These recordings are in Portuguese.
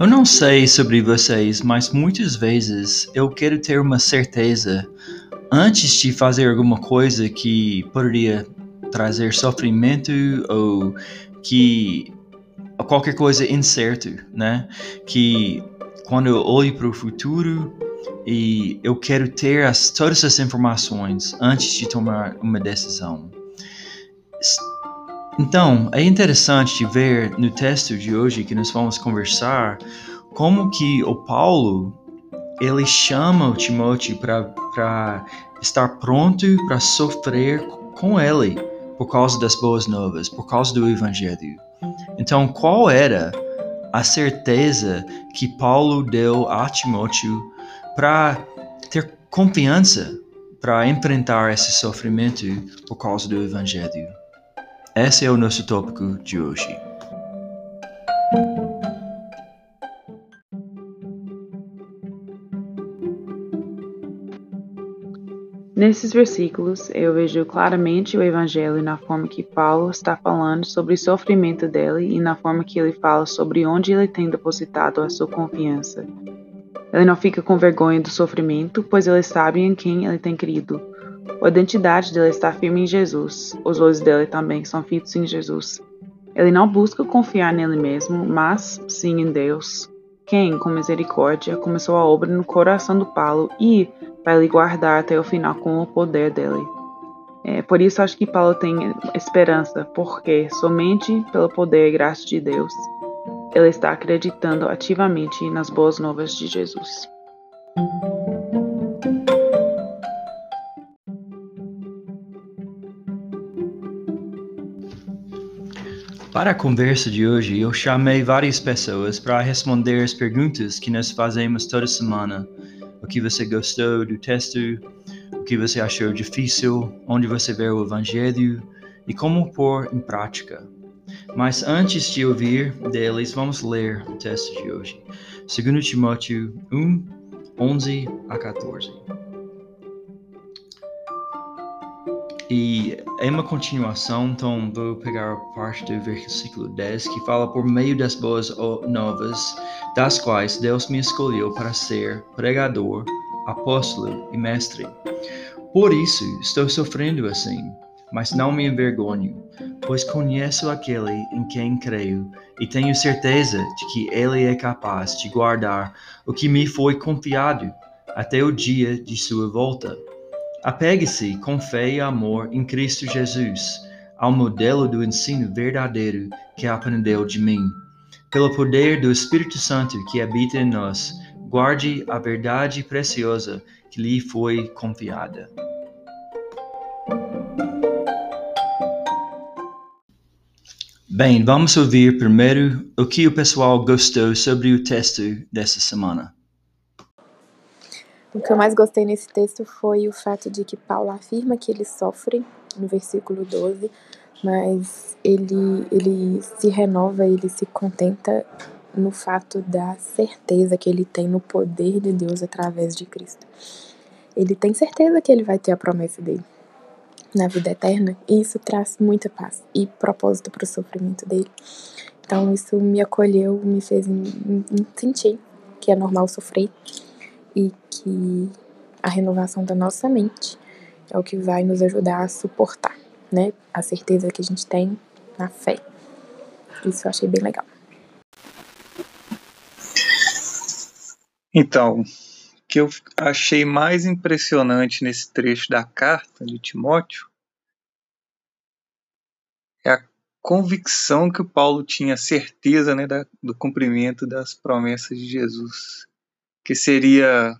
Eu não sei sobre vocês, mas muitas vezes eu quero ter uma certeza antes de fazer alguma coisa que poderia trazer sofrimento ou que qualquer coisa incerto, né? Que quando eu olho para o futuro e eu quero ter as, todas as informações antes de tomar uma decisão. Então, é interessante ver no texto de hoje que nós vamos conversar como que o Paulo ele chama o Timóteo para estar pronto para sofrer com ele por causa das boas novas, por causa do evangelho. Então, qual era a certeza que Paulo deu a Timóteo para ter confiança para enfrentar esse sofrimento por causa do evangelho? Esse é o nosso tópico de hoje. Nesses versículos, eu vejo claramente o Evangelho na forma que Paulo está falando sobre o sofrimento dele e na forma que ele fala sobre onde ele tem depositado a sua confiança. Ele não fica com vergonha do sofrimento, pois ele sabe em quem ele tem crido. A identidade dele está firme em Jesus. Os olhos dele também são fitos em Jesus. Ele não busca confiar nele mesmo, mas sim em Deus quem, com misericórdia, começou a obra no coração do Paulo e vai lhe guardar até o final com o poder dele. É, por isso acho que Paulo tem esperança, porque somente pelo poder e graça de Deus ele está acreditando ativamente nas boas novas de Jesus. Para a conversa de hoje, eu chamei várias pessoas para responder as perguntas que nós fazemos toda semana. O que você gostou do texto? O que você achou difícil? Onde você vê o Evangelho? E como pôr em prática? Mas antes de ouvir deles, vamos ler o texto de hoje. 2 Timóteo 1, 11 a 14. E é uma continuação, então vou pegar a parte do versículo 10 que fala por meio das boas novas, das quais Deus me escolheu para ser pregador, apóstolo e mestre. Por isso estou sofrendo assim, mas não me envergonho, pois conheço aquele em quem creio e tenho certeza de que ele é capaz de guardar o que me foi confiado até o dia de sua volta. Apegue-se com fé e amor em Cristo Jesus ao modelo do ensino verdadeiro que aprendeu de mim. Pelo poder do Espírito Santo que habita em nós, guarde a verdade preciosa que lhe foi confiada. Bem, vamos ouvir primeiro o que o pessoal gostou sobre o texto dessa semana. O que eu mais gostei nesse texto foi o fato de que Paulo afirma que ele sofre, no versículo 12, mas ele, ele se renova, ele se contenta no fato da certeza que ele tem no poder de Deus através de Cristo. Ele tem certeza que ele vai ter a promessa dele na vida eterna, e isso traz muita paz e propósito para o sofrimento dele. Então, isso me acolheu, me fez sentir que é normal sofrer e que a renovação da nossa mente é o que vai nos ajudar a suportar, né? A certeza que a gente tem na fé. Isso eu achei bem legal. Então, o que eu achei mais impressionante nesse trecho da carta de Timóteo é a convicção que o Paulo tinha certeza né, da, do cumprimento das promessas de Jesus que seria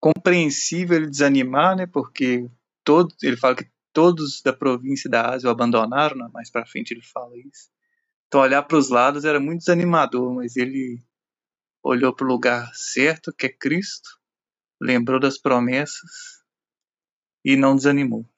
compreensível ele desanimar, né? Porque todos, ele fala que todos da província da Ásia o abandonaram, né? mais para frente ele fala isso. Então olhar para os lados era muito desanimador, mas ele olhou para o lugar certo, que é Cristo, lembrou das promessas e não desanimou.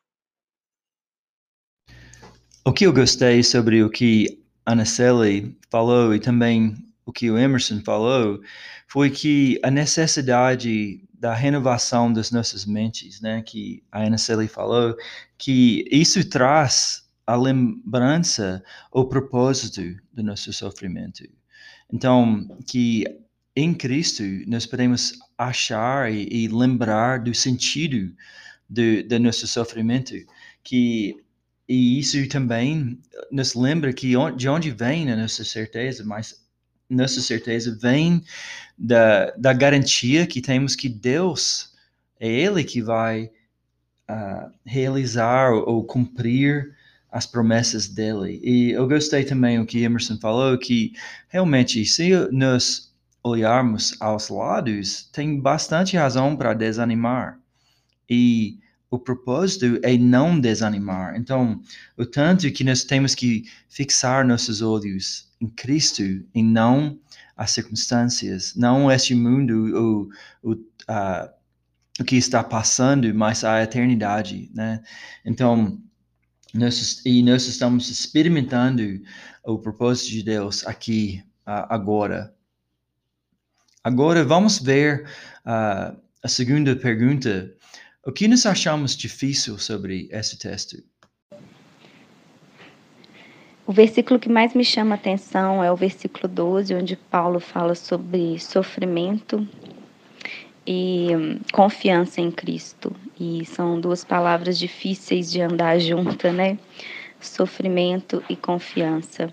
O que eu gostei sobre o que Ana Celi falou e também o que o Emerson falou, foi que a necessidade da renovação das nossas mentes, né, que a Ana Celi falou, que isso traz a lembrança, o propósito do nosso sofrimento. Então, que em Cristo nós podemos achar e, e lembrar do sentido do, do nosso sofrimento, que e isso também nos lembra que de onde vem a nossa certeza, mas nossa certeza vem da, da garantia que temos que Deus é Ele que vai uh, realizar ou cumprir as promessas dele. E eu gostei também o que Emerson falou, que realmente, se nós olharmos aos lados, tem bastante razão para desanimar. E o propósito é não desanimar. Então, o tanto que nós temos que fixar nossos olhos em Cristo e não as circunstâncias, não este mundo, o, o, uh, o que está passando, mas a eternidade, né? Então, nós, e nós estamos experimentando o propósito de Deus aqui uh, agora. Agora vamos ver uh, a segunda pergunta. O que nós achamos difícil sobre esse texto? O versículo que mais me chama a atenção é o versículo 12, onde Paulo fala sobre sofrimento e hum, confiança em Cristo. E são duas palavras difíceis de andar juntas, né? Sofrimento e confiança.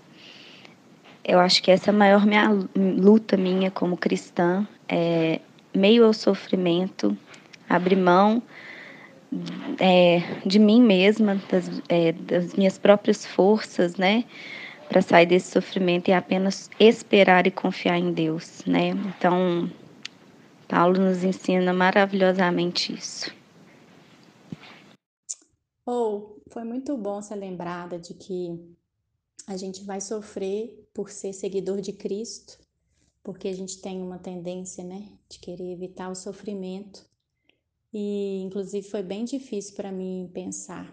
Eu acho que essa é a maior minha luta minha como cristã, é meio ao sofrimento, abrir mão é, de mim mesma, das, é, das minhas próprias forças, né? Para sair desse sofrimento e apenas esperar e confiar em Deus, né? Então, Paulo nos ensina maravilhosamente isso. Ou oh, foi muito bom ser lembrada de que a gente vai sofrer por ser seguidor de Cristo, porque a gente tem uma tendência, né, de querer evitar o sofrimento. E inclusive foi bem difícil para mim pensar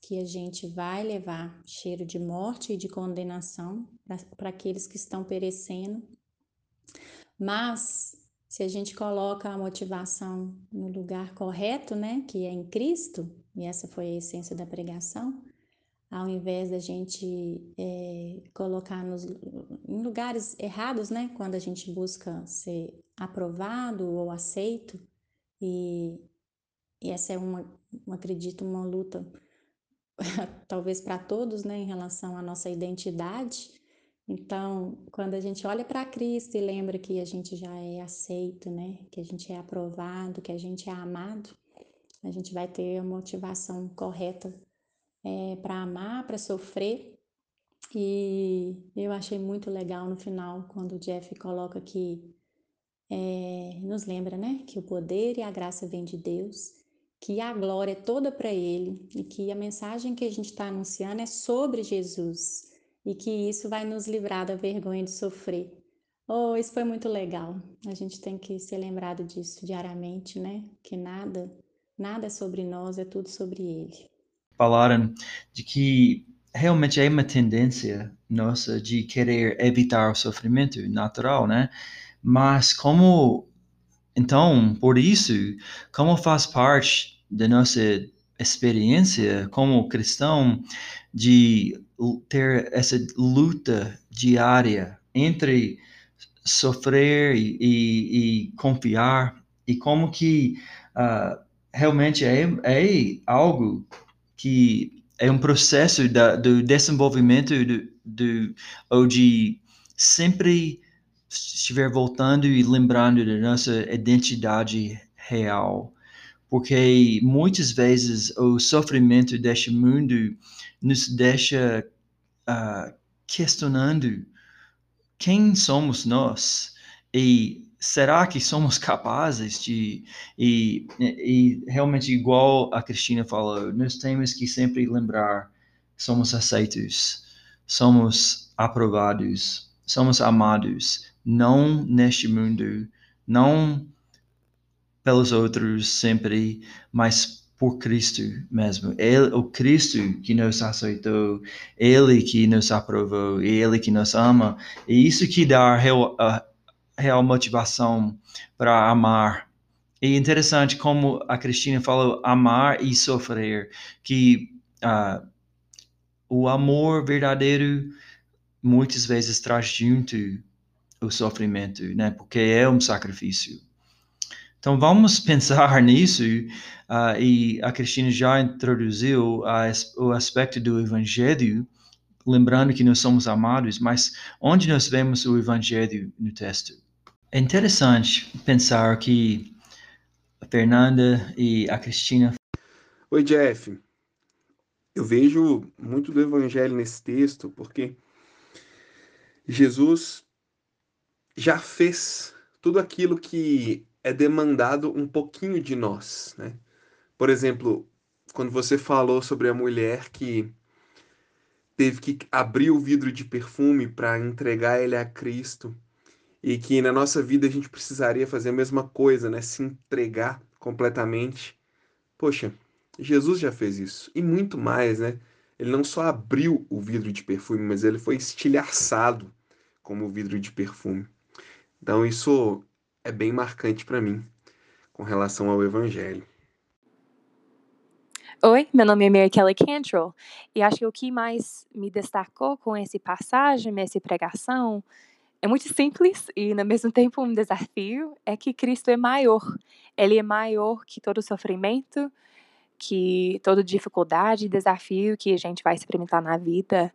que a gente vai levar cheiro de morte e de condenação para aqueles que estão perecendo. Mas se a gente coloca a motivação no lugar correto, né, que é em Cristo, e essa foi a essência da pregação, ao invés da gente é, colocar nos, em lugares errados, né, quando a gente busca ser aprovado ou aceito, e, e essa é uma, acredito, uma luta talvez para todos, né, em relação à nossa identidade, então, quando a gente olha para Cristo e lembra que a gente já é aceito, né? Que a gente é aprovado, que a gente é amado, a gente vai ter a motivação correta é, para amar, para sofrer. E eu achei muito legal no final quando o Jeff coloca que é, nos lembra, né? Que o poder e a graça vêm de Deus, que a glória é toda para Ele e que a mensagem que a gente está anunciando é sobre Jesus e que isso vai nos livrar da vergonha de sofrer. Oh, isso foi muito legal. A gente tem que ser lembrado disso diariamente, né? Que nada, nada é sobre nós, é tudo sobre Ele. Falaram de que realmente é uma tendência nossa de querer evitar o sofrimento natural, né? Mas como então, por isso, como faz parte da nossa experiência como cristão de ter essa luta diária entre sofrer e, e, e confiar e como que uh, realmente é, é algo que é um processo da, do desenvolvimento do, do, ou de sempre estiver voltando e lembrando da nossa identidade real porque muitas vezes o sofrimento deste mundo nos deixa uh, questionando quem somos nós. E será que somos capazes de e, e realmente igual a Cristina falou nós temos que sempre lembrar somos aceitos somos aprovados somos amados não neste mundo não pelos outros sempre, mas por Cristo mesmo. Ele, o Cristo que nos aceitou, Ele que nos aprovou, Ele que nos ama. E isso que dá a real, a real motivação para amar. E é interessante como a Cristina falou, amar e sofrer, que uh, o amor verdadeiro muitas vezes traz junto o, sofrimento, né? Porque é um sacrifício. Então vamos pensar nisso uh, e a Cristina já introduziu o aspecto do evangelho, lembrando que nós somos amados, mas onde nós vemos o evangelho no texto? É interessante pensar que a Fernanda e a Cristina. Oi, Jeff. Eu vejo muito do evangelho nesse texto porque Jesus já fez tudo aquilo que é demandado um pouquinho de nós, né? Por exemplo, quando você falou sobre a mulher que teve que abrir o vidro de perfume para entregar ele a Cristo e que na nossa vida a gente precisaria fazer a mesma coisa, né? Se entregar completamente. Poxa, Jesus já fez isso e muito mais, né? Ele não só abriu o vidro de perfume, mas ele foi estilhaçado como vidro de perfume. Então isso é bem marcante para mim com relação ao evangelho. Oi, meu nome é Mary Kelly Cantrell e acho que o que mais me destacou com esse passagem, essa pregação, é muito simples e, no mesmo tempo, um desafio é que Cristo é maior. Ele é maior que todo sofrimento, que toda dificuldade e desafio que a gente vai experimentar na vida.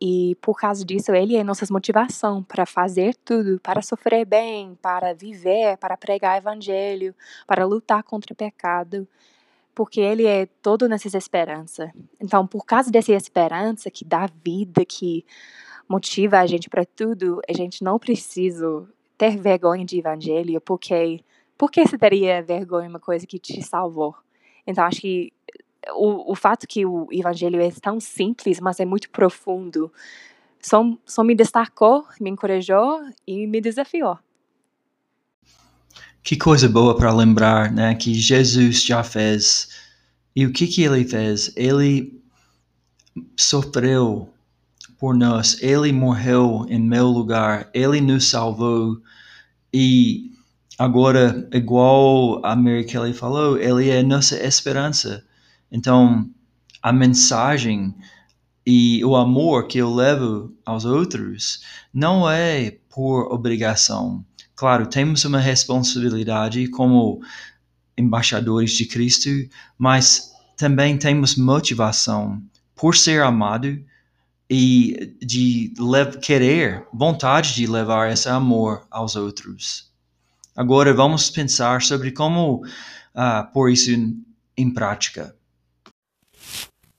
E por causa disso, ele é nossa motivação para fazer tudo, para sofrer bem, para viver, para pregar evangelho, para lutar contra o pecado, porque ele é toda nossa esperança. Então, por causa dessa esperança que dá vida, que motiva a gente para tudo, a gente não precisa ter vergonha de evangelho, porque por que você teria vergonha de uma coisa que te salvou? Então, acho que o, o fato que o evangelho é tão simples, mas é muito profundo, só, só me destacou, me encorajou e me desafiou. Que coisa boa para lembrar, né, que Jesus já fez. E o que que ele fez? Ele sofreu por nós, ele morreu em meu lugar, ele nos salvou e agora, igual a Mary Kelly falou, ele é nossa esperança. Então, a mensagem e o amor que eu levo aos outros não é por obrigação. Claro, temos uma responsabilidade como embaixadores de Cristo, mas também temos motivação por ser amado e de querer, vontade de levar esse amor aos outros. Agora vamos pensar sobre como uh, pôr isso em, em prática.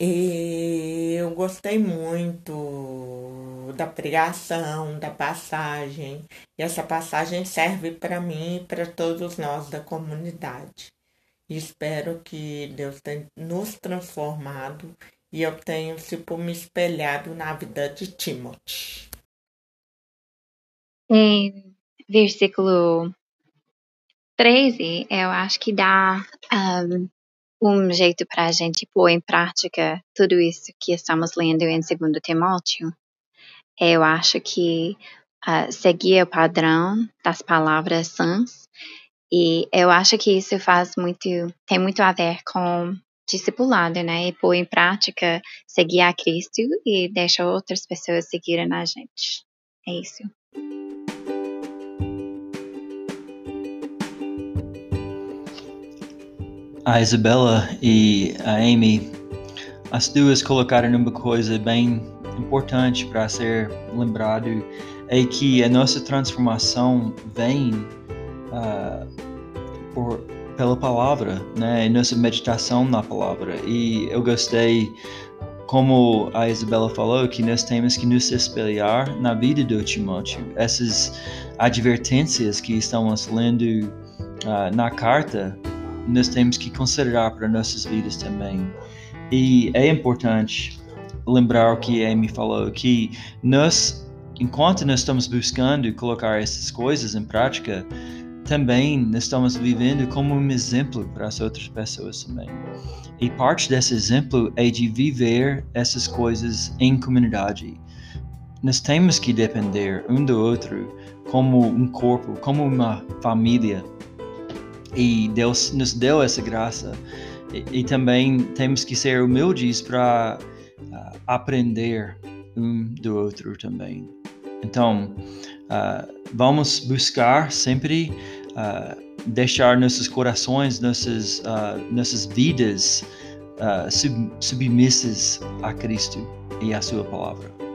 Eu gostei muito da pregação, da passagem, e essa passagem serve para mim e para todos nós da comunidade. espero que Deus tenha nos transformado e eu tenho tipo me espelhado na vida de Timothy. Em versículo 13, eu acho que dá um, um jeito para a gente pôr em prática tudo isso que estamos lendo em 2 Timóteo. Eu acho que uh, seguir o padrão das palavras sãs e eu acho que isso faz muito, tem muito a ver com discipulado, né? E pôr em prática, seguir a Cristo e deixar outras pessoas seguirem a gente. É isso. A Isabela e a Amy, as duas colocaram uma coisa bem importante para ser lembrado é que a nossa transformação vem uh, por, pela palavra, né? Nossa meditação na palavra. E eu gostei, como a Isabela falou, que nós temos que nos espelhar na vida do Timóteo. Essas advertências que estamos lendo uh, na carta nós temos que considerar para nossas vidas também. E é importante lembrar o que Amy falou, que nós, enquanto nós estamos buscando colocar essas coisas em prática, também nós estamos vivendo como um exemplo para as outras pessoas também. E parte desse exemplo é de viver essas coisas em comunidade. Nós temos que depender um do outro como um corpo, como uma família. E Deus nos deu essa graça. E, e também temos que ser humildes para uh, aprender um do outro também. Então, uh, vamos buscar sempre uh, deixar nossos corações, nossas, uh, nossas vidas sub, submissas a Cristo e a Sua palavra.